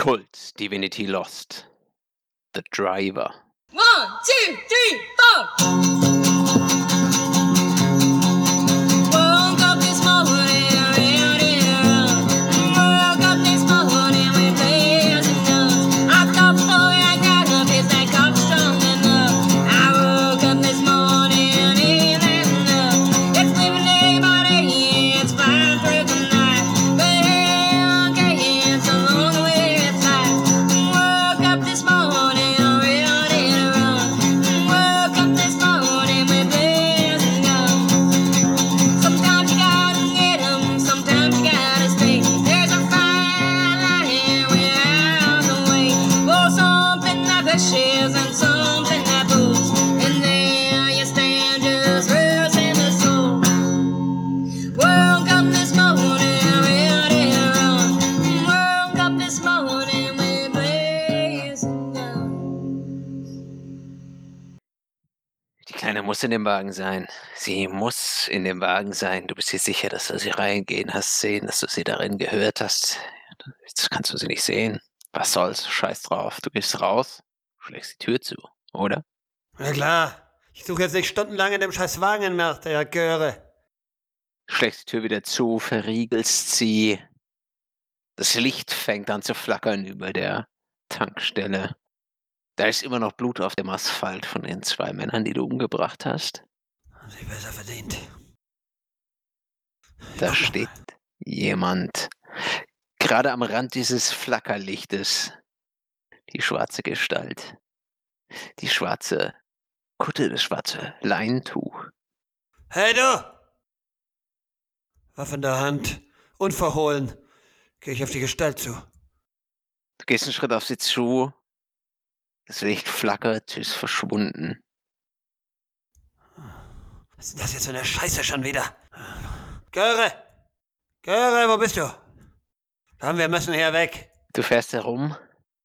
Cult Divinity Lost. The Driver. One, two, three, four. Muss in dem Wagen sein. Sie muss in dem Wagen sein. Du bist dir sicher, dass du sie reingehen hast sehen, dass du sie darin gehört hast. Jetzt kannst du sie nicht sehen. Was soll's? Scheiß drauf. Du gehst raus, schlägst die Tür zu, oder? Na klar. Ich suche jetzt nicht stundenlang in dem scheiß Wagen nach, der Göre. Schlägst die Tür wieder zu, verriegelst sie. Das Licht fängt an zu flackern über der Tankstelle. Da ist immer noch Blut auf dem Asphalt von den zwei Männern, die du umgebracht hast. Haben sie besser verdient. Da steht jemand gerade am Rand dieses Flackerlichtes. Die schwarze Gestalt. Die schwarze Kutte, das schwarze Leintuch. Hey du! Waffe in der Hand. Unverhohlen. Gehe ich auf die Gestalt zu. Du gehst einen Schritt auf sie zu. Das Licht flackert, ist verschwunden. Was ist das jetzt für eine Scheiße schon wieder? Göre! Göre, wo bist du? Komm, wir müssen hier weg. Du fährst herum,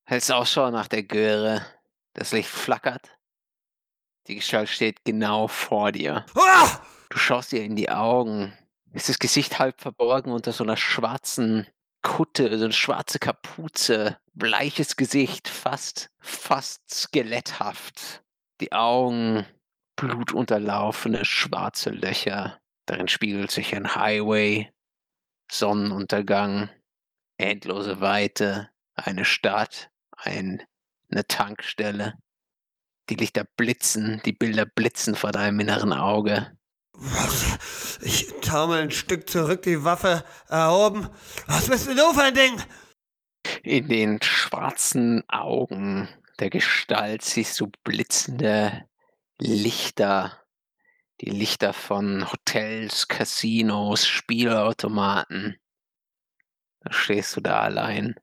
hältst Ausschau nach der Göre. Das Licht flackert. Die Gestalt steht genau vor dir. Ah! Du schaust ihr in die Augen. Ist das Gesicht halb verborgen unter so einer schwarzen Kutte, so eine schwarze Kapuze, bleiches Gesicht, fast, fast skeletthaft. Die Augen, blutunterlaufene schwarze Löcher. Darin spiegelt sich ein Highway, Sonnenuntergang, endlose Weite, eine Stadt, ein, eine Tankstelle. Die Lichter blitzen, die Bilder blitzen vor deinem inneren Auge. Ich taumel ein Stück zurück, die Waffe erhoben. Was bist denn du für ein Ding? In den schwarzen Augen der Gestalt siehst du blitzende Lichter. Die Lichter von Hotels, Casinos, Spielautomaten. Da stehst du da allein.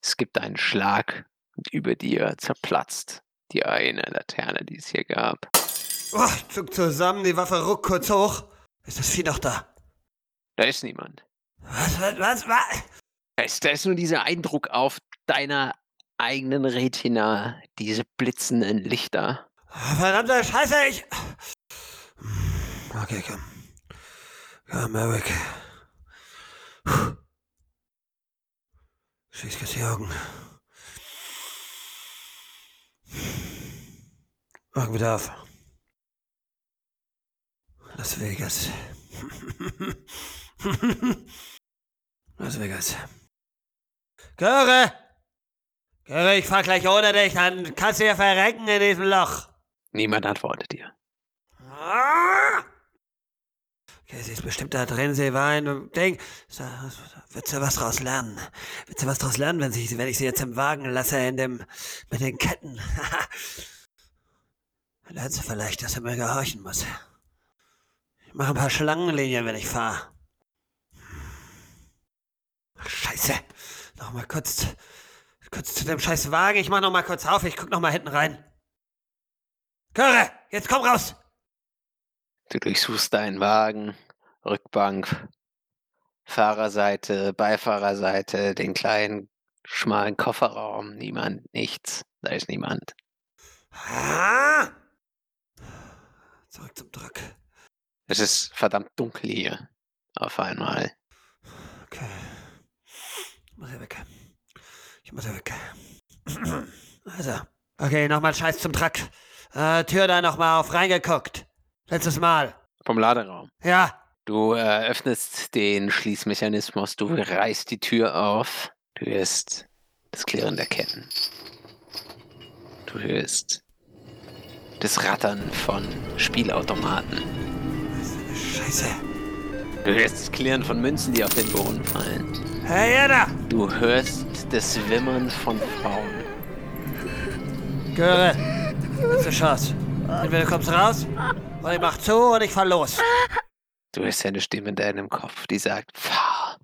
Es gibt einen Schlag und über dir zerplatzt die eine Laterne, die es hier gab. Oh, zuck zusammen, die Waffe ruck kurz hoch. Ist das Vieh noch da? Da ist niemand. Was, was, was, was? Da ist, da ist nur dieser Eindruck auf deiner eigenen Retina, diese blitzenden Lichter. Verdammte Scheiße, ich... Okay, komm. Komm, weg. Schließ kurz die Augen. Augen wieder auf. Las Vegas. Las Vegas. Göre! Göre, ich fahr gleich ohne dich, dann kannst du ja verrecken in diesem Loch. Niemand antwortet dir. Ah! Okay, sie ist bestimmt da drin, sie war in einem Ding. So, wird sie was draus lernen? Wird sie was draus lernen, wenn, sie, wenn ich sie jetzt im Wagen lasse, in dem, mit den Ketten? Lernt sie vielleicht, dass er mir gehorchen muss. Ich mache ein paar Schlangenlinien, wenn ich fahre. Scheiße. Noch mal kurz, kurz zu dem scheiß Wagen. Ich mach noch mal kurz auf, ich guck noch mal hinten rein. Göre, jetzt komm raus! Du durchsuchst deinen Wagen, Rückbank, Fahrerseite, Beifahrerseite, den kleinen, schmalen Kofferraum. Niemand, nichts. Da ist niemand. Ah! Zurück zum Truck. Es ist verdammt dunkel hier. Auf einmal. Okay. Ich muss hier weg. Ich Ich muss ja weg. Also, okay, nochmal Scheiß zum Truck. Äh, Tür da nochmal auf reingeguckt. Letztes Mal. Vom Laderaum. Ja. Du äh, öffnest den Schließmechanismus, du reißt die Tür auf. Du hörst das Klirren der Ketten. Du hörst das Rattern von Spielautomaten. Scheiße. Du hörst das Klirren von Münzen, die auf den Boden fallen. Hey, ihr da! Du hörst das Wimmern von Frauen. Göre, letzte Chance. Entweder du kommst raus, oder ich mach zu und ich fahr los. Du hörst eine Stimme in deinem Kopf, die sagt, fahr,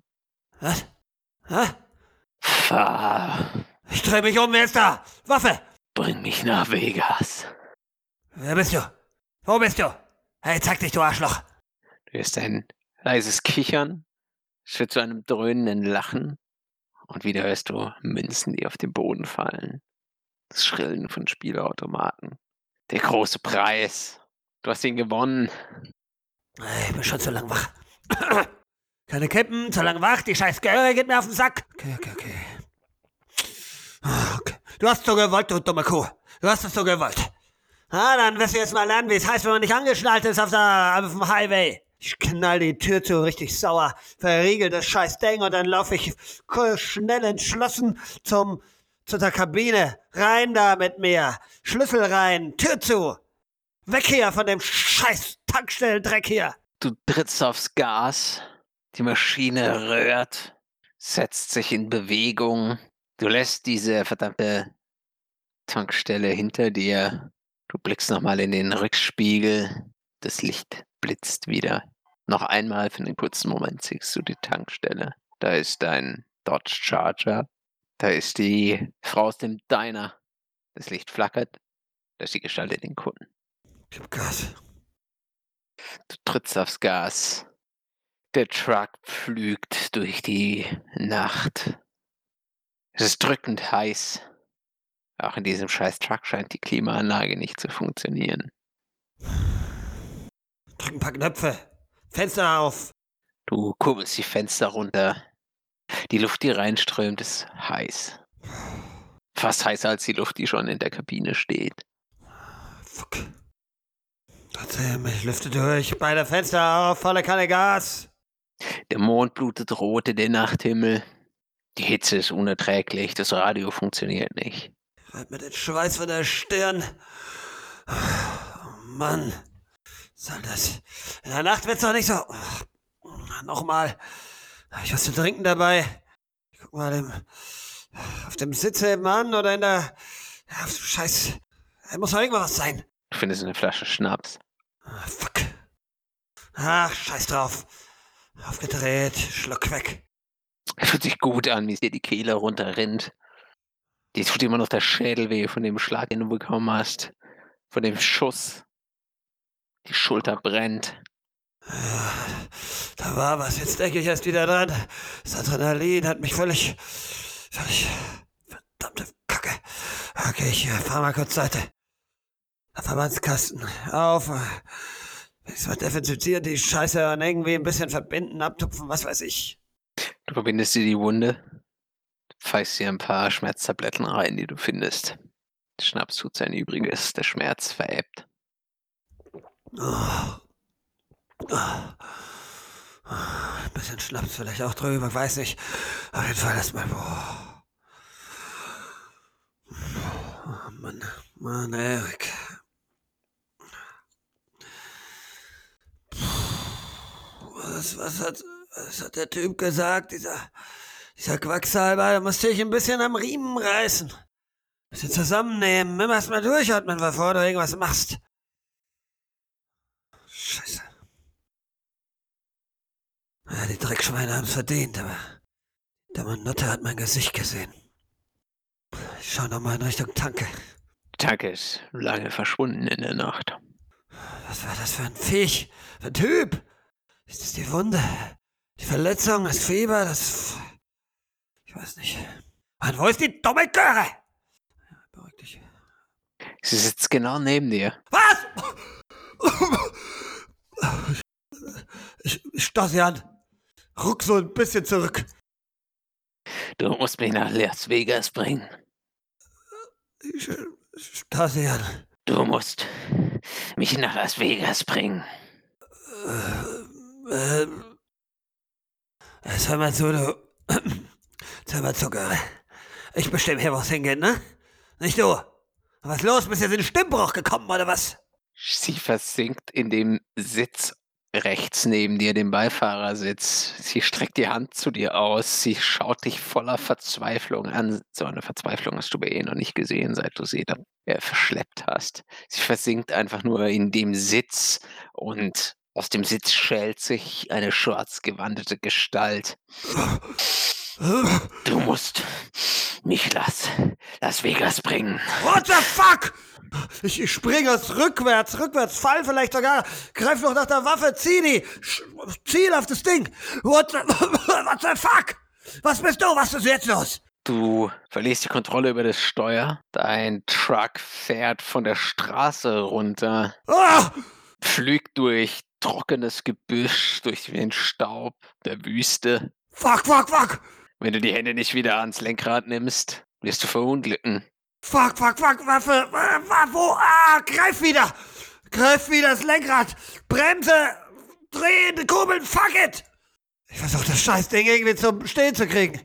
Was? Hä? fahr, Ich dreh mich um, wer ist da? Waffe! bring mich nach Vegas. Wer bist du? Wo bist du? Hey, zeig dich, du Arschloch! Du hörst ein leises Kichern, es wird zu einem dröhnenden Lachen und wieder hörst du Münzen, die auf den Boden fallen. Das Schrillen von Spielautomaten. Der große Preis. Du hast ihn gewonnen. Ich bin schon zu lang wach. Keine Kippen, zu lang wach, die scheiß Göre geht mir auf den Sack. Okay, okay, okay. Ah, okay. Du hast so gewollt, du dumme Kuh. Du hast es so gewollt. Ah, dann wirst du jetzt mal lernen, wie es heißt, wenn man nicht angeschnallt ist auf, der, auf dem Highway. Ich knall die Tür zu, richtig sauer, verriegel das scheiß Ding und dann laufe ich schnell entschlossen zum, zu der Kabine. Rein da mit mir. Schlüssel rein, Tür zu. Weg hier von dem scheiß Tankstellendreck hier. Du trittst aufs Gas, die Maschine röhrt, setzt sich in Bewegung. Du lässt diese verdammte Tankstelle hinter dir. Du blickst nochmal in den Rückspiegel. Das Licht blitzt wieder. Noch einmal für einen kurzen Moment siehst du die Tankstelle. Da ist dein Dodge Charger. Da ist die Frau aus dem Diner. Das Licht flackert. Da ist die Gestalt in den Kunden. Gib Gas. Du trittst aufs Gas. Der Truck pflügt durch die Nacht. Es ist drückend heiß. Auch in diesem scheiß Truck scheint die Klimaanlage nicht zu funktionieren. Drück ein paar Knöpfe. Fenster auf. Du kurbelst die Fenster runter. Die Luft, die reinströmt, ist heiß. Fast heißer als die Luft, die schon in der Kabine steht. Fuck. Erzähl mich, lüfte durch. Beide Fenster auf, volle Kanne Gas. Der Mond blutet rot in den Nachthimmel. Die Hitze ist unerträglich, das Radio funktioniert nicht. Reibt mir den Schweiß von der Stirn. Oh Mann. Soll das? In der Nacht wird's doch nicht so. Nochmal. Hab ich was zu trinken dabei? Ich guck mal dem, auf dem Sitz eben an oder in der. Ja, Scheiß. Da muss doch irgendwas sein. Du findest eine Flasche Schnaps. Ah, fuck. Ach, scheiß drauf. Aufgedreht, Schluck weg. Fühlt sich gut an, wie es dir die Kehle runterrinnt. Die tut immer noch der Schädel weh von dem Schlag, den du bekommen hast. Von dem Schuss. Die Schulter brennt. Ja, da war was. Jetzt denke ich erst wieder dran. Das Adrenalin hat mich völlig. völlig. Verdammte Kacke. Okay, ich äh, fahr mal kurz Seite. Verbandskasten. Auf. Ich mal desinfizieren, die Scheiße und irgendwie ein bisschen verbinden, abtupfen, was weiß ich. Du verbindest dir die Wunde. Pfeifst dir ein paar Schmerztabletten rein, die du findest. Schnaps tut sein Übriges. Der Schmerz verebbt. Ein bisschen Schnaps vielleicht auch drüber, weiß nicht. Auf jeden Fall erstmal. Boah. Oh Mann, Mann, Erik. Was, was, hat, was hat der Typ gesagt? Dieser, dieser Quacksalber, da musste ich ein bisschen am Riemen reißen. Ein bisschen zusammennehmen, immer erst mal durchatmen, bevor du irgendwas machst. Scheiße. Ja, die Dreckschweine haben's verdient, aber der Mann Nutte hat mein Gesicht gesehen. Ich schau noch mal in Richtung Tanke. Tanke ist lange verschwunden in der Nacht. Was war das für ein Viech? Für ein Typ? Ist das die Wunde? Die Verletzung? Das Fieber? Das... Ich weiß nicht. Mann, wo ist die dumme Göre? Ja, beruhig dich. Sie sitzt genau neben dir. Was? Ich, ich starr sie an. Ruck so ein bisschen zurück. Du musst mich nach Las Vegas bringen. Ich, Stasian. Du musst mich nach Las Vegas bringen. Ähm. Hör mal zu, du. Hör mal zu, Girl. Ich bestimme hier, wo es hingeht, ne? Nicht du. Was los? Bist du jetzt in den Stimmbruch gekommen, oder was? Sie versinkt in dem Sitz rechts neben dir, dem Beifahrersitz. Sie streckt die Hand zu dir aus. Sie schaut dich voller Verzweiflung an. So eine Verzweiflung hast du bei ihr noch nicht gesehen, seit du sie da äh, verschleppt hast. Sie versinkt einfach nur in dem Sitz und aus dem Sitz schält sich eine schwarz gewandete Gestalt. Du musst mich Las, Las Vegas bringen. What the fuck? Ich, ich springe aus rückwärts, rückwärts, fall vielleicht sogar, greif noch nach der Waffe, zieh die, sch- ziel auf das Ding. What the, what the fuck? Was bist du? Was ist jetzt los? Du verlierst die Kontrolle über das Steuer. Dein Truck fährt von der Straße runter, Ah! pflügt durch trockenes Gebüsch, durch den Staub der Wüste. Fuck, fuck, fuck! Wenn du die Hände nicht wieder ans Lenkrad nimmst, wirst du verunglücken. Fuck, fuck, fuck, Waffe, wa- wa- wo? Ah, greif wieder! Greif wieder das Lenkrad! Bremse! Drehen, kurbeln, fuck it! Ich versuch das Scheißding irgendwie zum Stehen zu kriegen.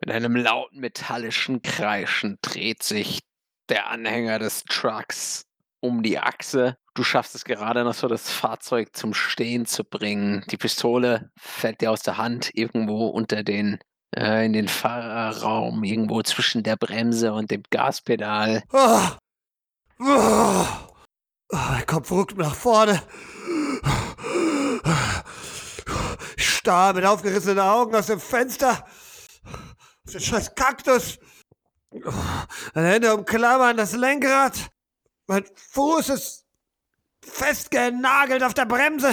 Mit einem lauten metallischen Kreischen dreht sich der Anhänger des Trucks um die Achse. Du schaffst es gerade noch so, das Fahrzeug zum Stehen zu bringen. Die Pistole fällt dir aus der Hand irgendwo unter den, äh, in den Fahrerraum, irgendwo zwischen der Bremse und dem Gaspedal. Oh. Oh. Oh, mein Kopf ruckt nach vorne. Ich starr mit aufgerissenen Augen aus dem Fenster. Auf den scheiß Kaktus. Meine Hände umklammern das Lenkrad. Mein Fuß ist festgenagelt auf der Bremse.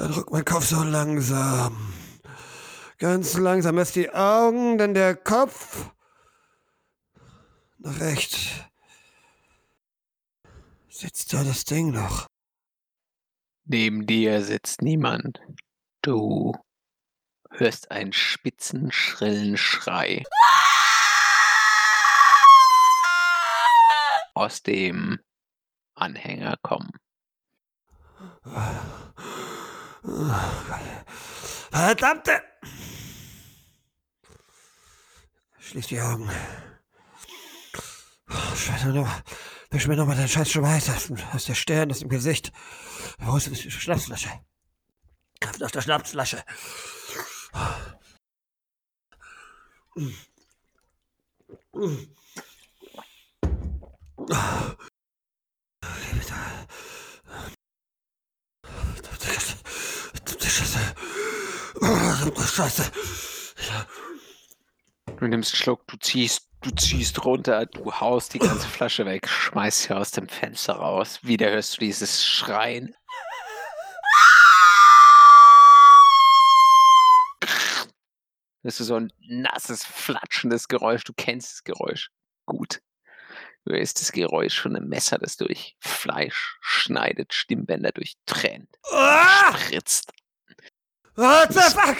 Dann rückt mein Kopf so langsam. Ganz langsam erst die Augen, dann der Kopf. Nach rechts. Sitzt da das Ding noch? Neben dir sitzt niemand. Du hörst einen spitzen, schrillen Schrei. Aus dem Anhänger kommen. Verdammte! Schließ die Augen. Scheiße, noch. Wisch mir nochmal deinen scheiß aus, dem- aus der Stirn, aus dem Gesicht. Wo ist die Schnapsflasche? Greif nach der Schnapsflasche. Scheiße. Scheiße. Du nimmst einen Schluck, du ziehst, du ziehst runter, du haust die ganze Flasche weg, schmeißt sie aus dem Fenster raus. Wieder hörst du dieses Schreien. Das ist so ein nasses, flatschendes Geräusch. Du kennst das Geräusch gut. Du hörst das Geräusch von einem Messer, das durch Fleisch schneidet, Stimmbänder durchtrennt, Ah! spritzt. What the fuck?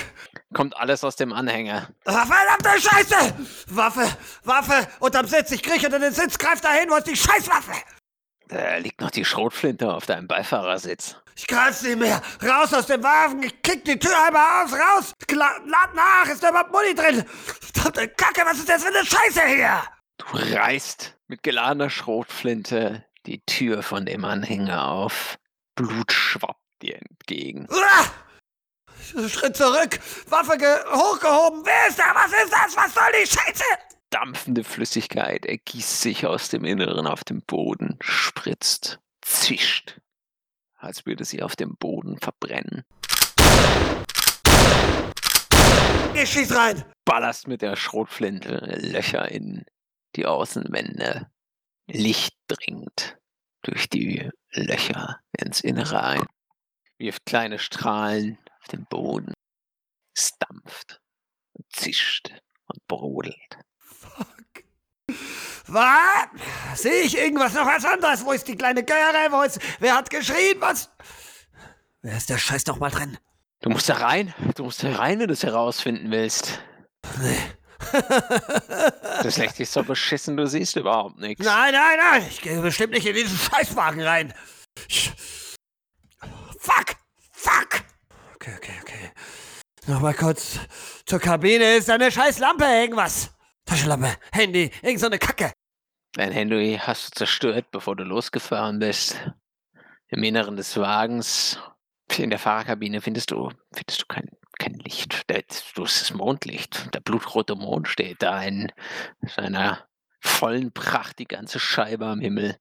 Kommt alles aus dem Anhänger. Ah, verdammte Scheiße! Waffe, Waffe, unterm Sitz. Ich kriech unter den Sitz, greif dahin, wo ist die Scheißwaffe? Da liegt noch die Schrotflinte auf deinem Beifahrersitz. Ich kann's nicht mehr. Raus aus dem Wagen. Ich kick die Tür einmal aus. Raus. Lad nach. Ist da überhaupt Muni drin? Verdammte Kacke, was ist das für eine Scheiße hier? Du reißt mit geladener Schrotflinte die Tür von dem Anhänger auf. Blut schwappt dir entgegen. Uah! Schritt zurück. Waffe ge hochgehoben. Wer ist da? Was ist das? Was soll die Scheiße? Dampfende Flüssigkeit ergießt sich aus dem Inneren auf dem Boden, spritzt, zischt, als würde sie auf dem Boden verbrennen. Ich schieß rein. Ballerst mit der Schrotflinte Löcher in die Außenwände. Licht dringt durch die Löcher ins Innere ein. Wirft kleine Strahlen auf den Boden. Es dampft und zischt und brodelt. Was? Sehe ich irgendwas noch was anderes? Wo ist die kleine Göre? Wo ist. Wer hat geschrien? Was? Wer ist der Scheiß noch mal drin? Du musst da rein. Du musst da rein, wenn du es herausfinden willst. Nee. Das Licht ist so beschissen, du siehst überhaupt nichts. Nein, nein, nein! Ich gehe bestimmt nicht in diesen Scheißwagen rein. Fuck! Fuck! Okay, okay, okay. Nochmal kurz zur Kabine. Ist da eine scheiß Lampe? Irgendwas? Taschenlampe, Handy, irgend so eine Kacke. Dein Handy hast du zerstört, bevor du losgefahren bist. Im Inneren des Wagens, in der Fahrerkabine findest du, findest du kein, kein Licht. Du hast das Mondlicht. Der blutrote Mond steht da in seiner vollen Pracht, die ganze Scheibe am Himmel.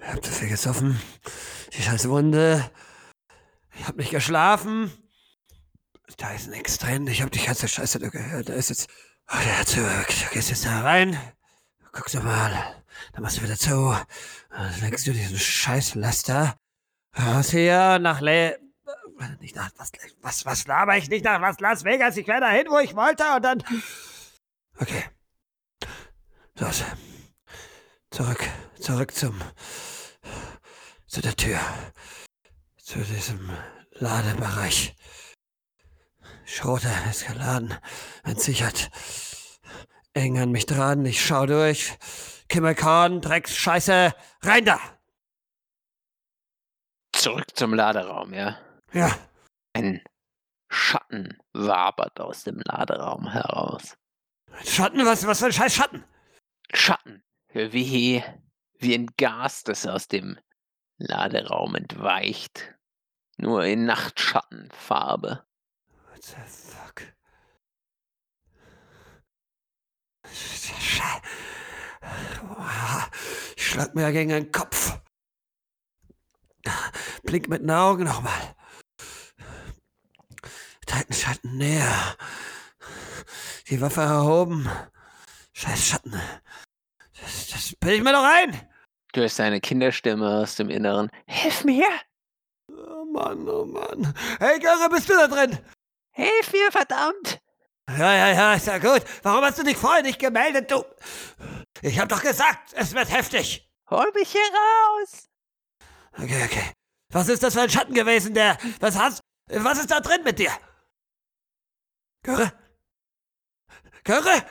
Ich hab zu viel gesoffen. Die scheiß Wunde. Ich hab nicht geschlafen. Da ist nix drin. Ich hab die ganze Scheiße da gehört. Da ist jetzt. Oh, der hat zurück. Du gehst jetzt da rein. Guckst du mal. Dann machst du wieder zu. Dann legst du diesen scheiß Laster. Raus hier nach Le. Nicht nach. Was, was, was laber ich? Nicht nach was Las Vegas. Ich werde dahin, wo ich wollte und dann. Okay. Los. Zurück. Zurück zum. Zu der Tür. Zu diesem Ladebereich. Schroter ist geladen. Entsichert. Eng an mich dran. Ich schau durch. Kimmelkorn, Drecks, Scheiße. Rein da! Zurück zum Laderaum, ja. Ja. Ein Schatten wabert aus dem Laderaum heraus. Schatten? Was, was für ein scheiß Schatten? Schatten, wie, wie ein Gas, das aus dem Laderaum entweicht. Nur in Nachtschattenfarbe. What the fuck? Ich schlag mir gegen den Kopf. Blink mit den Augen nochmal. Treten Schatten näher. Die Waffe erhoben. Scheiß Schatten. Das, das bild ich mir doch ein. Du hörst eine Kinderstimme aus dem Inneren. Hilf mir! Oh Mann, oh Mann. Hey, Göre, bist du da drin? Hilf mir, verdammt! Ja, ja, ja, ist ja gut. Warum hast du dich vorher nicht gemeldet, du? Ich hab doch gesagt, es wird heftig. Hol mich hier raus! Okay, okay. Was ist das für ein Schatten gewesen, der. Was hast. Was ist da drin mit dir? Göre? Göre?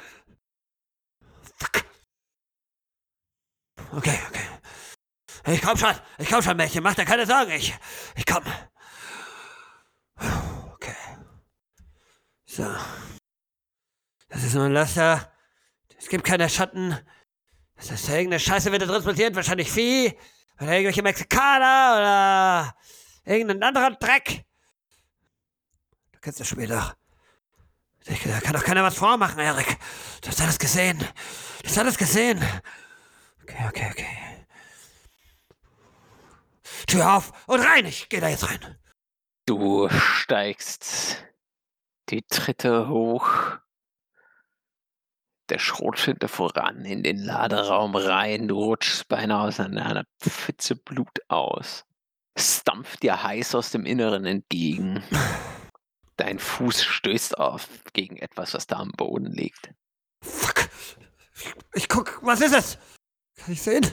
Fuck. Okay, okay. Ich komm schon. Ich komm schon, Mädchen. Mach dir keine Sorgen. Ich. Ich komm. Okay. So. Das ist nur ein Laster. Es gibt keine Schatten. Das ist irgendeine Scheiße wird da transportiert. Wahrscheinlich Vieh. Oder irgendwelche Mexikaner oder irgendein anderer Dreck. Du kennst das Spiel doch. Da kann doch keiner was vormachen, Erik. Du hast alles gesehen. Du hast alles gesehen. Okay, okay, okay. Tür auf und rein. Ich geh da jetzt rein. Du steigst die Tritte hoch, der Schrotflinte voran in den Laderaum rein. Du rutschst beinahe aus einer Pfütze Blut aus. Es dampft dir heiß aus dem Inneren entgegen. Dein Fuß stößt auf gegen etwas, was da am Boden liegt. Fuck. Ich guck, was ist es? Kann ich sehen?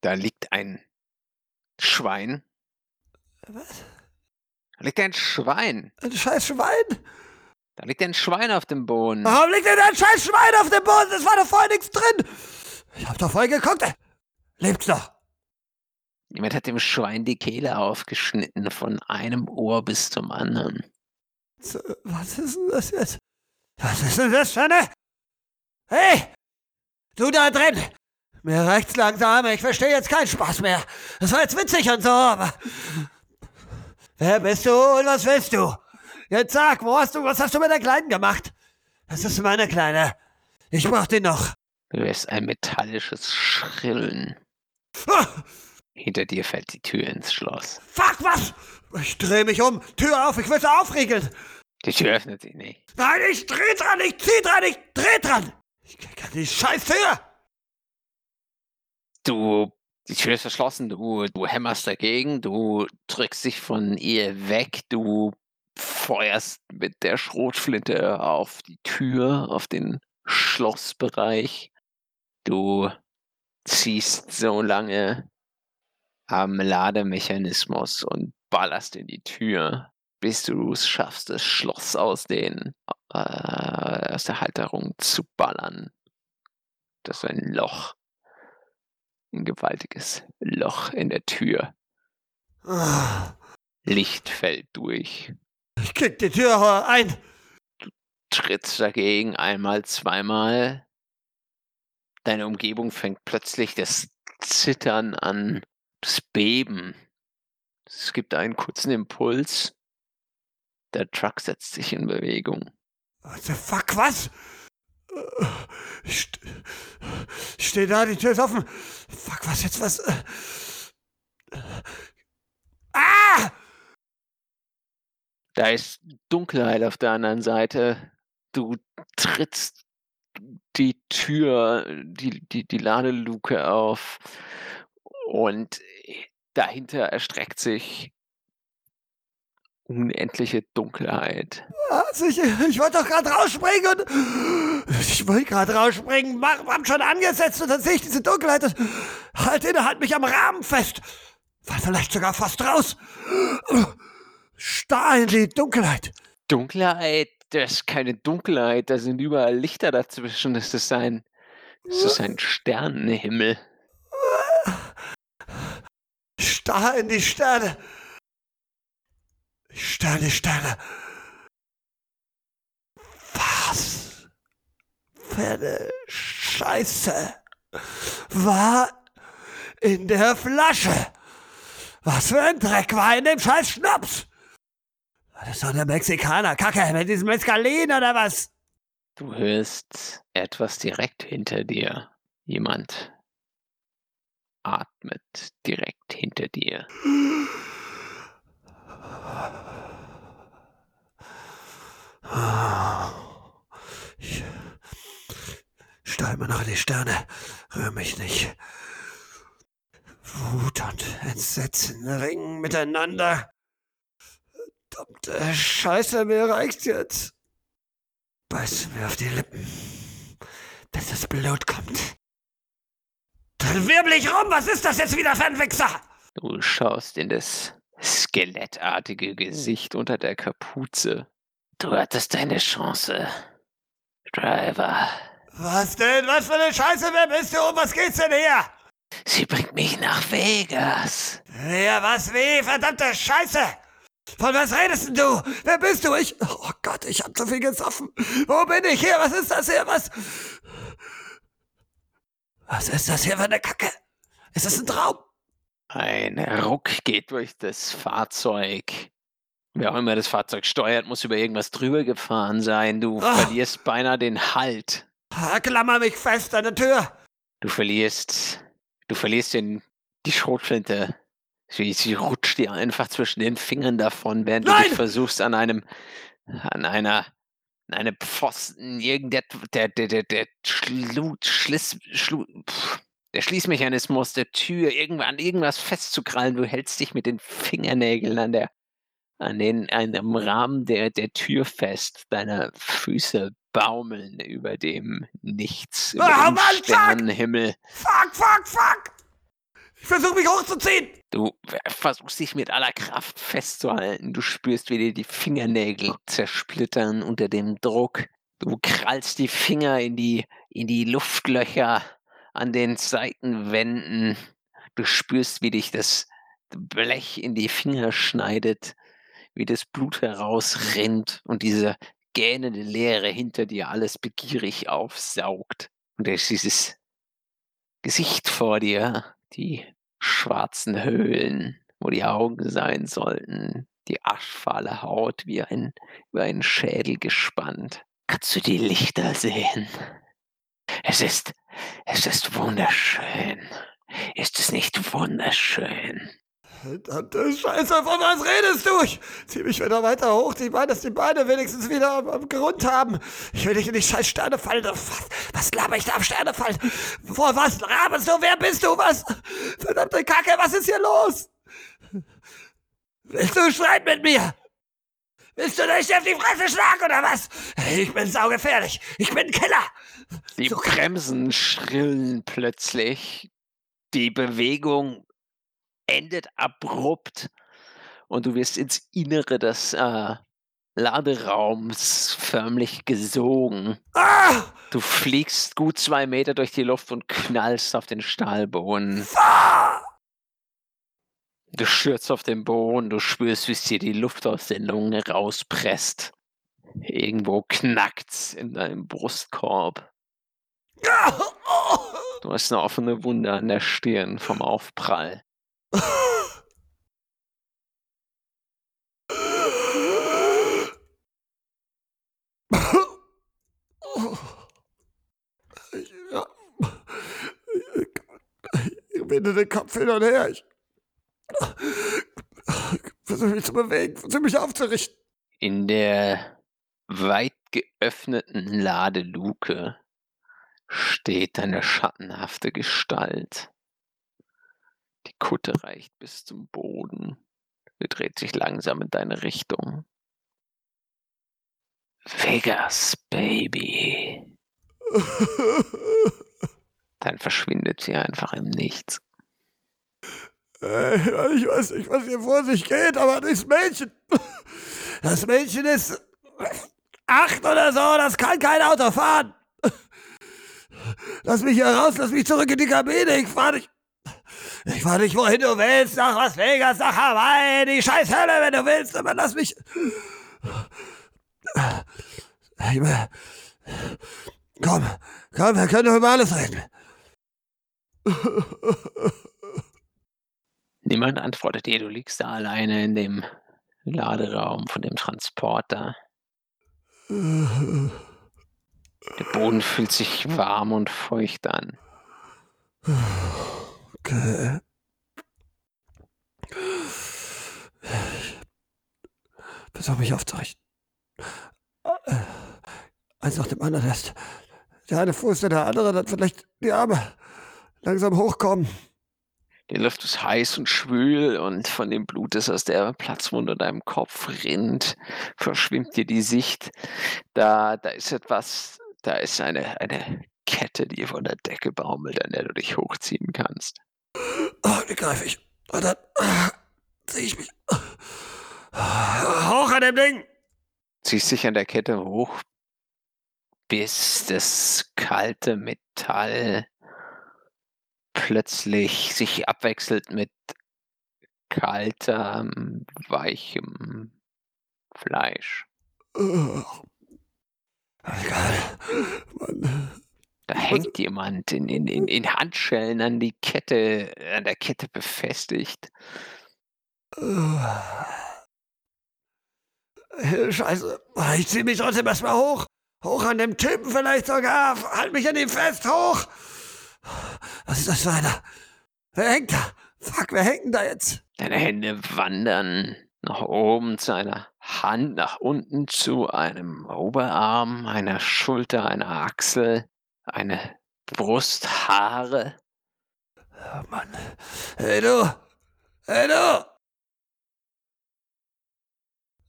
Da liegt ein Schwein. Was? Da liegt ein Schwein. Ein scheiß Schwein? Da liegt ein Schwein auf dem Boden. Warum liegt denn ein scheiß Schwein auf dem Boden? Es war doch vorher nichts drin. Ich hab doch vorher geguckt. Lebt's noch? Jemand hat dem Schwein die Kehle aufgeschnitten, von einem Ohr bis zum anderen. Was ist denn das jetzt? Was ist denn das eine? Hey! Du da drin! Mir reicht's langsam, ich verstehe jetzt keinen Spaß mehr. Das war jetzt witzig und so, aber. Wer bist du und was willst du? Jetzt sag, wo hast du, was hast du mit der Kleinen gemacht? Das ist meine Kleine. Ich brauch die noch. Du hörst ein metallisches Schrillen. Ah, Hinter dir fällt die Tür ins Schloss. fuck, was? Ich dreh mich um. Tür auf, ich will sie aufriegeln. Die Tür öffnet sich nicht. Nein, ich dreh dran, ich zieh dran, ich dreh dran. Ich krieg an die scheiß Tür. Du, die Tür ist verschlossen, du, du hämmerst dagegen, du drückst dich von ihr weg, du feuerst mit der Schrotflinte auf die Tür, auf den Schlossbereich. Du ziehst so lange am Lademechanismus und ballerst in die Tür, bis du es schaffst, das Schloss aus den äh, aus der Halterung zu ballern. Das ist ein Loch. Ein gewaltiges Loch in der Tür. Ah, Licht fällt durch. Ich kick die Tür ein. Trittst dagegen einmal, zweimal. Deine Umgebung fängt plötzlich das Zittern an, das Beben. Es gibt einen kurzen Impuls. Der Truck setzt sich in Bewegung. What the fuck, was? Ich, st ich stehe da, die Tür ist offen. Fuck, was jetzt, was? äh, Ah! Da ist Dunkelheit auf der anderen Seite. Du trittst die Tür, die, die, die Ladeluke auf und dahinter erstreckt sich unendliche Dunkelheit. Was? Ich, ich wollte doch gerade rausspringen und. Ich wollte gerade rausspringen, hab schon angesetzt und dann sehe ich diese Dunkelheit und halt inne, halt mich am Rahmen fest. War vielleicht sogar fast raus. Starr in die Dunkelheit. Dunkelheit, das ist keine Dunkelheit, da sind überall Lichter dazwischen. Das ist ein, das ist ein Sternenhimmel. Starr in die Sterne. Die Sterne. Was für eine Scheiße war in der Flasche? Was für ein Dreck war in dem scheiß Schnaps? War das doch eine Mexikaner-Kacke mit diesem Mescalin oder was? Du hörst etwas direkt hinter dir. Jemand atmet direkt hinter dir. Ich noch in die Sterne, rühr mich nicht. Wut und Entsetzen ringen miteinander. Verdammte Scheiße, mir reicht's jetzt. Beiß mir auf die Lippen, bis das Blut kommt. Dann wirbel ich rum, was ist das jetzt wieder für ein Wichser? Du schaust in das skelettartige Gesicht unter der Kapuze. Du hattest deine Chance, Driver. Was denn? Was für eine Scheiße, wer bist du und was geht's denn her? Sie bringt mich nach Vegas. Ja, was weh, verdammte Scheiße! Von was redest denn du? Wer bist du? Ich. Oh Gott, ich hab zu viel gesoffen. Wo bin ich hier? Was ist das hier? Was. Was ist das hier für eine Kacke? Ist das ein Traum? Ein Ruck geht durch das Fahrzeug. Wer auch immer das Fahrzeug steuert, muss über irgendwas drüber gefahren sein. Du Ah. verlierst beinahe den Halt. Klammer mich fest an der Tür. Du verlierst, du verlierst den, die Schrotflinte. Sie, sie rutscht dir einfach zwischen den Fingern davon, während du Nein! dich versuchst an einem, an einer, an einem Pfosten, irgendet, der, der, der, der Schlu, Schliss, Schlu, pff, der Schließmechanismus der Tür, irgendwann an irgendwas festzukrallen. Du hältst dich mit den Fingernägeln an der, an den, an dem Rahmen der, der Tür fest. Deine Füße baumeln über dem Nichts, über Ah, dem Mann, fuck! Sternenhimmel. Fuck, fuck, fuck! Ich versuche mich hochzuziehen. Du versuchst dich mit aller Kraft festzuhalten. Du spürst, wie dir die Fingernägel zersplittern unter dem Druck. Du krallst die Finger in die, in die Luftlöcher an den Seitenwänden. Du spürst, wie dich das Blech in die Finger schneidet, wie das Blut herausrinnt und diese gähnende Leere hinter dir alles begierig aufsaugt. Und da ist dieses Gesicht vor dir, die schwarzen Höhlen, wo die Augen sein sollten, die aschfahle Haut wie ein, über einen Schädel gespannt. Kannst du die Lichter sehen? Es ist, es ist wunderschön. Ist es nicht wunderschön? Verdammte Scheiße, von was redest du? Ich zieh mich wieder weiter hoch, die Beine, dass die Beine wenigstens wieder am, am Grund haben. Ich will nicht in die scheiß Sterne fallen. Was, was laber ich da am Sterne fallen? Vor was laberst du? Wer bist du? Was? Verdammte Kacke, was ist hier los? Willst du Streit mit mir? Willst du nicht auf die Fresse schlagen oder was? Ich bin saugefährlich. Ich bin Killer. Die So- Bremsen schrillen plötzlich. Die Bewegung endet abrupt und du wirst ins Innere des äh, Laderaums förmlich gesogen. Ah! Du fliegst gut zwei Meter durch die Luft und knallst auf den Stahlboden. Ah! Du stürzt auf den Boden, du spürst, wie es dir die Luft aus den Lungen rauspresst. Irgendwo knackt's in deinem Brustkorb. Du hast eine offene Wunde an der Stirn vom Aufprall. Ja. Ich winde den Kopf hin und her. Ich versuche mich zu bewegen, versuche mich aufzurichten. In der weit geöffneten Ladeluke steht eine schattenhafte Gestalt. Die Kutte reicht bis zum Boden. Sie dreht sich langsam in deine Richtung. Vegas, Baby. Dann verschwindet sie einfach im Nichts. Äh, Ich weiß nicht, was hier vor sich geht, aber das Mädchen. Das Mädchen ist acht oder so, das kann kein Auto fahren. Lass mich hier raus, lass mich zurück in die Kabine. Ich fahr nicht. Ich fahr nicht, wohin du willst, nach Las Vegas, nach Hawaii, die scheiß Hölle, wenn du willst, aber lass mich. Ich will- Komm, komm, wir können doch über alles reden. Niemand antwortet dir, du liegst da alleine in dem Laderaum von dem Transporter. Der Boden fühlt sich warm und feucht an. Okay. Versuch mich aufzurichten. Eins nach dem anderen erst. Der eine Fuß, der andere, dann vielleicht die Arme langsam hochkommen. Die Luft ist heiß und schwül und von dem Blut, das aus der Platzwunde deinem Kopf rinnt, verschwimmt dir die Sicht. Da, da ist etwas, da ist eine, eine Kette, die von der Decke baumelt, an der du dich hochziehen kannst. Oh, die greife ich. Und dann ah, ziehe ich mich hoch an dem Ding. Ziehst dich an der Kette hoch, bis das kalte Metall plötzlich sich abwechselt mit kaltem, weichem Fleisch. Da hängt jemand in, in, in, in Handschellen an die Kette, an der Kette befestigt. Äh, Scheiße. Ich zieh mich trotzdem erstmal hoch. Hoch an dem Typen vielleicht sogar. Halt mich an ihm fest. Hoch. Was ist das für einer? Wer hängt da? Fuck, wer hängt denn da jetzt? Deine Hände wandern nach oben zu einer Hand, nach unten zu einem Oberarm, einer Schulter, einer Achsel, eine Brust, Haare. Oh Mann. Hey du. Hey du.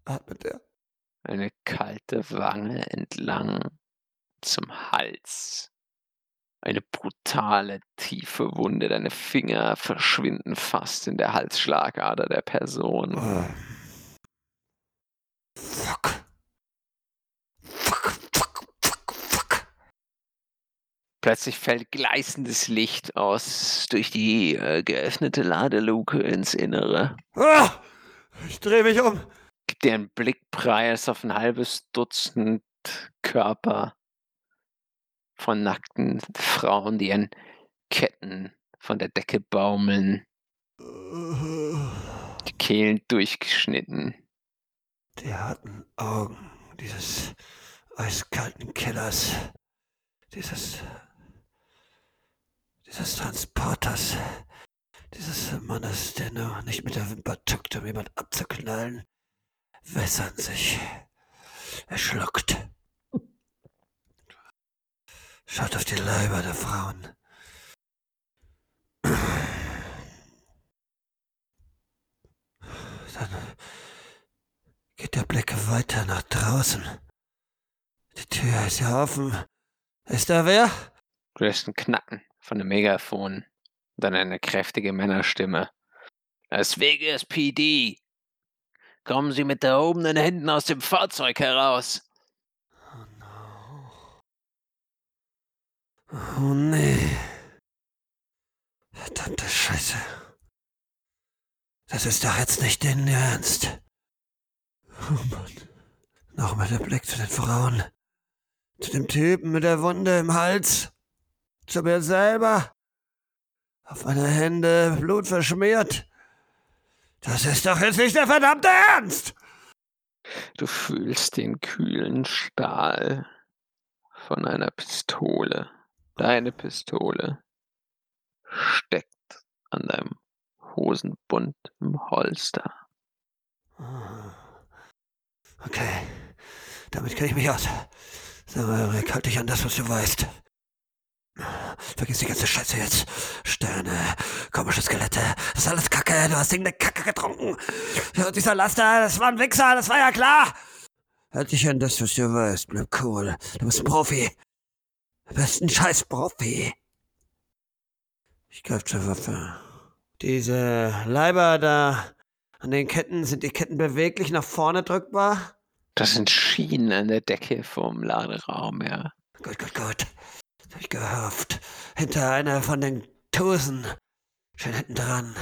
Atmet der. eine kalte Wange entlang zum Hals. Eine brutale, tiefe Wunde. Deine Finger verschwinden fast in der Halsschlagader der Person. Oh. Fuck. Fuck, fuck, fuck, fuck. Plötzlich fällt gleißendes Licht aus durch die äh, geöffnete Ladeluke ins Innere. Ah, ich drehe mich um. Gibt dir einen Blickpreis auf ein halbes Dutzend Körper von nackten Frauen, die an Ketten von der Decke baumeln, die Kehlen durchgeschnitten. Die harten Augen dieses eiskalten Killers, dieses, dieses Transporters, dieses Mannes, der nur nicht mit der Wimper zuckt, um jemand abzuknallen, wässern sich. Er schluckt. Schaut auf die Leiber der Frauen. Dann geht der Blick weiter nach draußen. Die Tür ist ja offen. Ist da wer? Du hörst ein Knacken von einem Megafon dann eine kräftige Männerstimme. Das Vegas PD. Kommen Sie mit erhobenen Händen aus dem Fahrzeug heraus. Oh no. Oh nee. Verdammte Scheiße. Das ist doch jetzt nicht dein Ernst. Oh Mann. Nochmal der Blick zu den Frauen. Zu dem Typen mit der Wunde im Hals. Zu mir selber. Auf meine Hände, Blut verschmiert. Das ist doch jetzt nicht der verdammte Ernst! Du fühlst den kühlen Stahl von einer Pistole. Deine Pistole steckt an deinem Hosenbund im Holster. Okay, damit kenne ich mich aus. Sag mal, Rick, halt dich an das, was du weißt. Vergiss die ganze Scheiße jetzt. Sterne, komische Skelette, das ist alles Kacke, du hast irgendeine Kacke getrunken. Ja, dieser Laster, das war ein Wichser, das war ja klar. Halt dich an das, was du weißt, bleib cool. Du bist ein Profi. Du bist ein scheiß Profi. Ich greif zur Waffe. Diese Leiber da an den Ketten, sind die Ketten beweglich nach vorne drückbar? Das sind Schienen an der Decke vom Laderaum, ja. Gut, gut, gut. Das hab ich gehofft. Hinter einer von den Tusen. Schön hinten dran.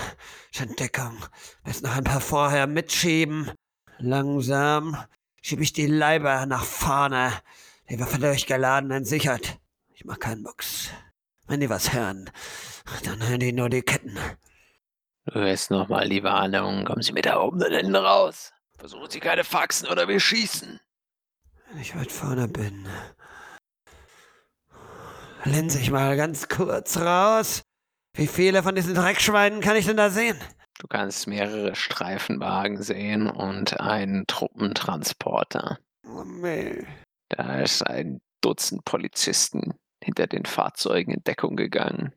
Schön Deckung. Jetzt noch ein paar vorher mitschieben. Langsam schieb ich die Leiber nach vorne. Die Waffe durchgeladen, entsichert. Ich mach keinen Mucks. Wenn die was hören, dann hören die nur die Ketten. Du hörst nochmal die Warnung. Kommen Sie mit erhobenen Händen raus. Versuchen Sie keine Faxen oder wir schießen. Wenn ich weit vorne bin, linse ich mal ganz kurz raus. Wie viele von diesen Dreckschweinen kann ich denn da sehen? Du kannst mehrere Streifenwagen sehen und einen Truppentransporter. Oh, nee. Da ist ein Dutzend Polizisten hinter den Fahrzeugen in Deckung gegangen.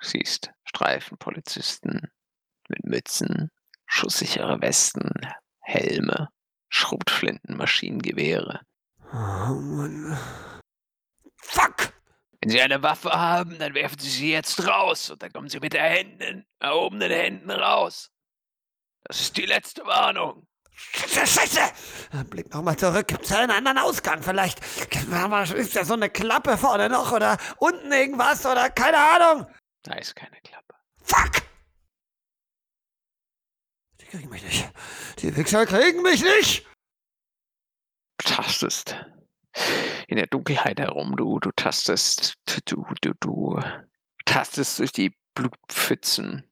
Du siehst Streifenpolizisten mit Mützen, schusssichere Westen, Helme, Schrotflinten, Maschinengewehre. Oh Mann. Fuck! Wenn Sie eine Waffe haben, dann werfen Sie sie jetzt raus und dann kommen Sie mit der Händen, erhobenen Händen raus. Das ist die letzte Warnung. Scheiße! Blick nochmal zurück. Gibt's da einen anderen Ausgang? Vielleicht ist da so eine Klappe vorne noch oder unten irgendwas oder keine Ahnung. Da ist keine Klappe. Fuck! Die kriegen mich nicht. Die Wichser kriegen mich nicht! Du tastest in der Dunkelheit herum. Du, du tastest, du, du, du tastest durch die Blutpfützen.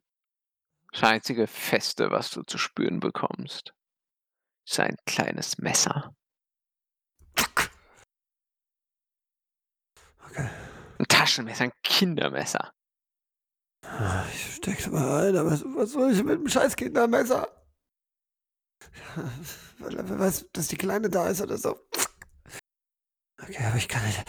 Das einzige Feste, was du zu spüren bekommst, ist ein kleines Messer. Okay. Ein Taschenmesser, ein Kindermesser. Ah, Ich steck's mal ein, aber was, soll ich mit dem scheiß Kindermesser? Weil er weiß, dass die Kleine da ist oder so. Okay, aber ich kann nicht.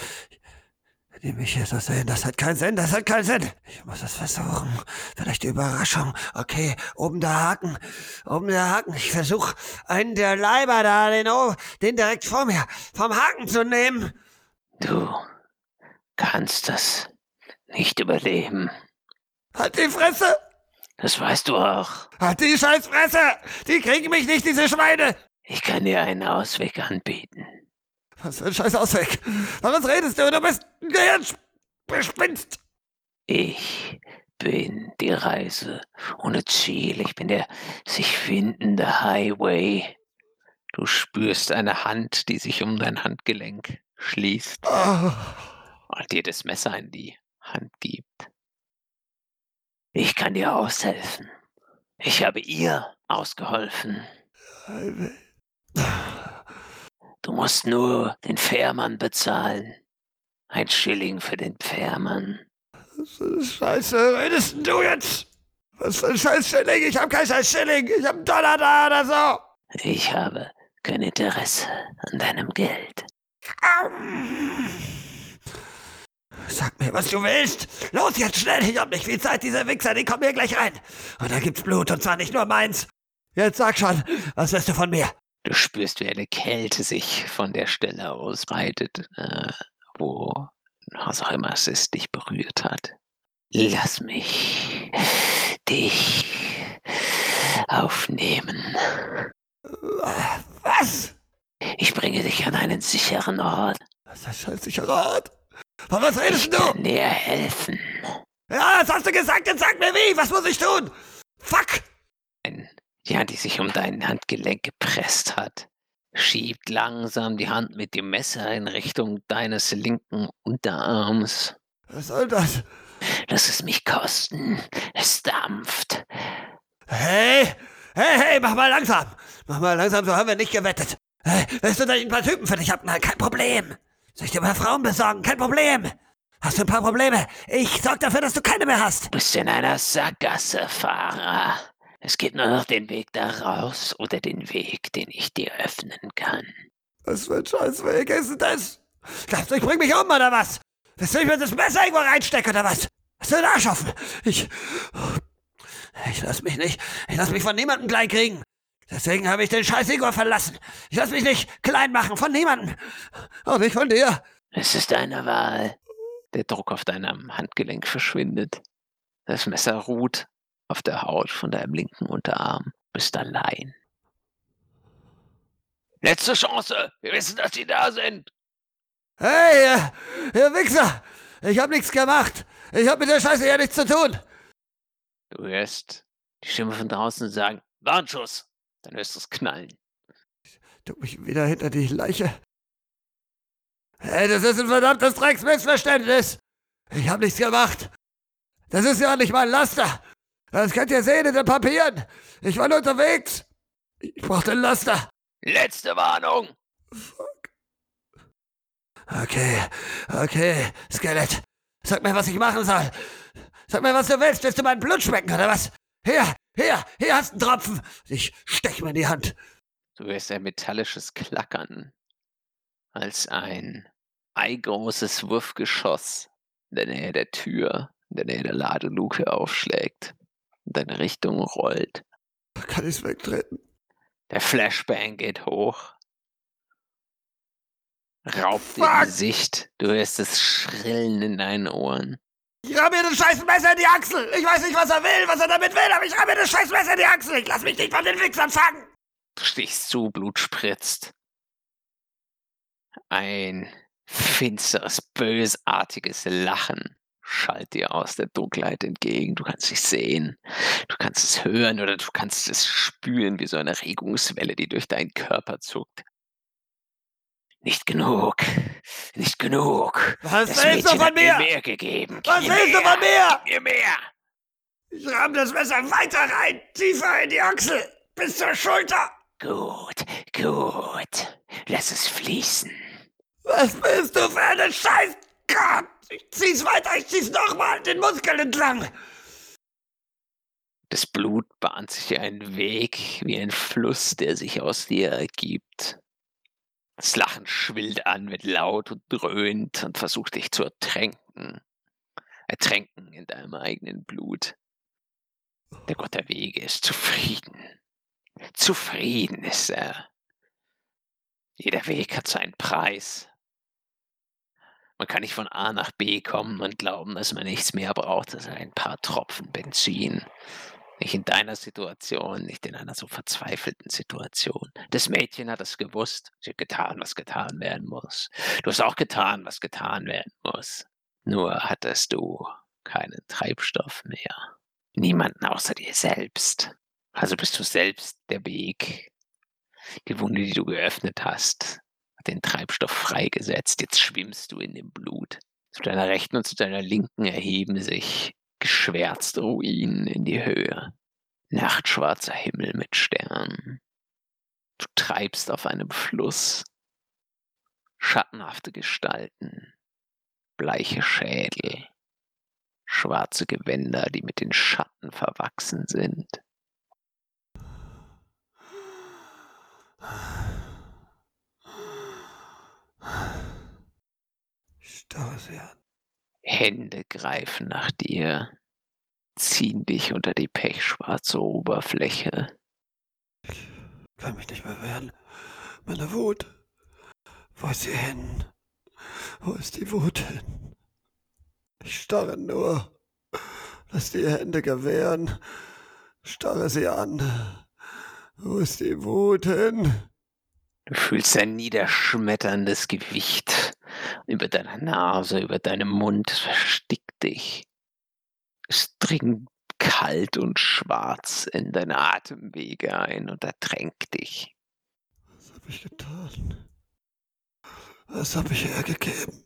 Die mich hier so sehen, das hat keinen Sinn, das hat keinen Sinn. Ich muss es versuchen. Vielleicht Überraschung. Okay, oben der Haken. Oben der Haken. Ich versuche einen der Leiber da, den, o- den direkt vor mir, vom Haken zu nehmen. Du kannst das nicht überleben. Halt die Fresse! Das weißt du auch. Halt die scheiß Fresse! Die kriegen mich nicht, diese Schweine! Ich kann dir einen Ausweg anbieten. Was für ein scheiß Ausweg. Was redest du? Du bist ein Gehirnspinst. Ich bin die Reise ohne Ziel. Ich bin der sich findende Highway. Du spürst eine Hand, die sich um dein Handgelenk schließt Oh, und dir das Messer in die Hand gibt. Ich kann dir aushelfen. Ich habe ihr ausgeholfen. Du musst nur den Fährmann bezahlen. Ein Schilling für den Fährmann. Scheiße, redest du jetzt? Was für ein scheiß Schilling? Ich hab kein scheiß Schilling. Ich hab einen Dollar da oder so. Ich habe kein Interesse an deinem Geld. Sag mir, was du willst. Los jetzt schnell. Ich hab nicht viel Zeit. Diese Wichser, die kommen hier gleich rein. Und da gibt's Blut und zwar nicht nur meins. Jetzt sag schon, was willst du von mir? Du spürst, wie eine Kälte sich von der Stelle ausbreitet, äh, wo was auch immer es ist, dich berührt hat. Lass mich dich aufnehmen. Was? Ich bringe dich an einen sicheren Ort. Das ist ein scheiß sicherer Ort. Von was redest Ich du? kann dir helfen. Ja, das hast du gesagt, jetzt sag mir wie. Was muss ich tun? Fuck! Die Hand, die sich um dein Handgelenk gepresst hat, schiebt langsam die Hand mit dem Messer in Richtung deines linken Unterarms. Was soll das? Lass es mich kosten. Es dampft. Hey! Hey, hey, mach mal langsam! Mach mal langsam, so haben wir nicht gewettet. Hey, weißt du, dass ich ein paar Typen für dich hab? Na, kein Problem. Soll ich dir mal Frauen besorgen? Kein Problem. Hast du ein paar Probleme? Ich sorg dafür, dass du keine mehr hast. Du bist in einer Sackgasse, Fahrer. Es gibt nur noch den Weg da raus oder den Weg, den ich dir öffnen kann. Was für ein Scheißweg ist denn das? Glaubst du, ich bring mich um, oder was? Willst du ich mir das Messer irgendwo reinstecken, oder was? Hast du den Arsch offen? Ich... Ich lass mich nicht... Ich lass mich von niemandem klein kriegen. Deswegen habe ich den scheiß Igor verlassen. Ich lass mich nicht klein machen von niemandem. Auch nicht von dir. Es ist deine Wahl. Der Druck auf deinem Handgelenk verschwindet. Das Messer ruht auf der Haut von deinem linken Unterarm. Du bist allein. Letzte Chance. Wir wissen, dass sie da sind. Hey, ihr, ihr Wichser! Ich hab nichts gemacht. Ich hab mit der Scheiße ja nichts zu tun. Du hörst die Stimme von draußen sagen, Warnschuss. Dann hörst du es knallen. Du mich wieder hinter die Leiche. Hey, das ist ein verdammtes Drecksmissverständnis. Ich hab nichts gemacht. Das ist ja nicht mein Laster. Das könnt ihr sehen in den Papieren. Ich war nur unterwegs. Ich brauchte ein Laster. Letzte Warnung. Okay, okay, Skelett. Sag mir, was ich machen soll. Sag mir, was du willst. Willst du mein Blut schmecken, oder was? Hier, hier, hier hast du einen Tropfen. Ich stech mir in die Hand. Du hörst ein metallisches Klackern, als ein eigroßes Wurfgeschoss in der Nähe der Tür, in der Nähe der Ladeluke aufschlägt und deine Richtung rollt. Kann ich's wegtreten? Der Flashbang geht hoch. Raubt dir die Sicht. Du hörst es schrillen in deinen Ohren. Ich ramm mir das scheiß Messer in die Achsel. Ich weiß nicht, was er will, was er damit will, aber ich ramm mir das scheiß Messer in die Achsel. Ich lass mich nicht von den Wichsern fangen. Du stichst zu, Blut spritzt. Ein finsteres, bösartiges Lachen schallt dir aus der Dunkelheit entgegen. Du kannst es sehen, du kannst es hören oder du kannst es spüren wie so eine Regungswelle, die durch deinen Körper zuckt. Nicht genug, nicht genug. Was Das willst du von hat mir? mehr gegeben. Gib Was mir willst du von mir? Gib mir mehr. Ich ramm das Messer weiter rein, tiefer in die Achsel, bis zur Schulter. Gut, gut. Lass es fließen. Was bist du für eine Scheiß... Ich zieh's weiter, ich zieh's nochmal den Muskel entlang. Das Blut bahnt sich einen Weg wie ein Fluss, der sich aus dir ergibt. Das Lachen schwillt an, wird laut und dröhnt und versucht dich zu ertränken. Ertränken in deinem eigenen Blut. Der Gott der Wege ist zufrieden. Zufrieden ist er. Jeder Weg hat seinen Preis. Man kann nicht von A nach B kommen und glauben, dass man nichts mehr braucht als ein paar Tropfen Benzin. Nicht in deiner Situation, nicht in einer so verzweifelten Situation. Das Mädchen hat es gewusst. Sie hat getan, was getan werden muss. Du hast auch getan, was getan werden muss. Nur hattest du keinen Treibstoff mehr. Niemanden außer dir selbst. Also bist du selbst der Weg. Die Wunde, die du geöffnet hast, den Treibstoff freigesetzt. Jetzt schwimmst du in dem Blut. Zu deiner rechten und zu deiner linken erheben sich geschwärzte Ruinen in die Höhe. Nachtschwarzer Himmel mit Sternen. Du treibst auf einem Fluss. Schattenhafte Gestalten. Bleiche Schädel. Schwarze Gewänder, die mit den Schatten verwachsen sind. Ich starre sie an. Hände greifen nach dir, ziehen dich unter die pechschwarze Oberfläche. Kann mich nicht mehr wehren. Meine Wut. Wo ist sie hin? Wo ist die Wut hin? Ich starre nur. Lass die Hände gewähren. Starre sie an. Wo ist die Wut hin? Du fühlst ein niederschmetterndes Gewicht über deiner Nase, über deinem Mund. Es erstickt dich. Es dringt kalt und schwarz in deine Atemwege ein und ertränkt dich. Was habe ich getan? Was habe ich hergegeben?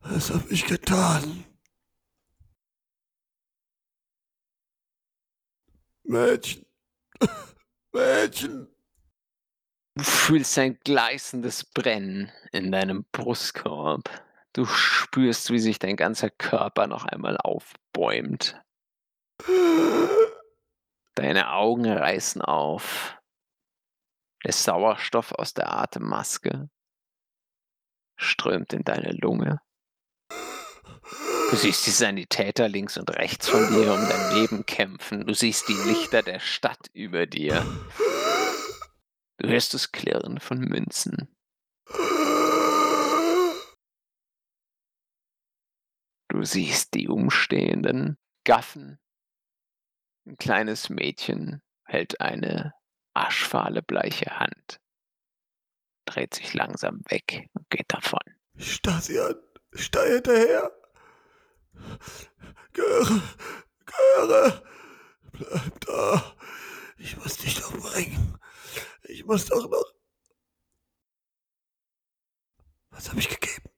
Was habe ich getan? Mädchen, Mädchen, Du fühlst ein gleißendes Brennen in deinem Brustkorb. Du spürst, wie sich dein ganzer Körper noch einmal aufbäumt. Deine Augen reißen auf. Der Sauerstoff aus der Atemmaske strömt in deine Lunge. Du siehst die Sanitäter links und rechts von dir um dein Leben kämpfen. Du siehst die Lichter der Stadt über dir. Du hörst das Klirren von Münzen. Du siehst die Umstehenden gaffen. Ein kleines Mädchen hält eine aschfahle bleiche Hand, dreht sich langsam weg und geht davon. Ich starr sie an, starr hinterher. Göre, Göre, bleib da. Ich muss dich doch bringen. Ich muss doch noch. Was habe ich gegeben?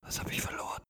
Was habe ich verloren?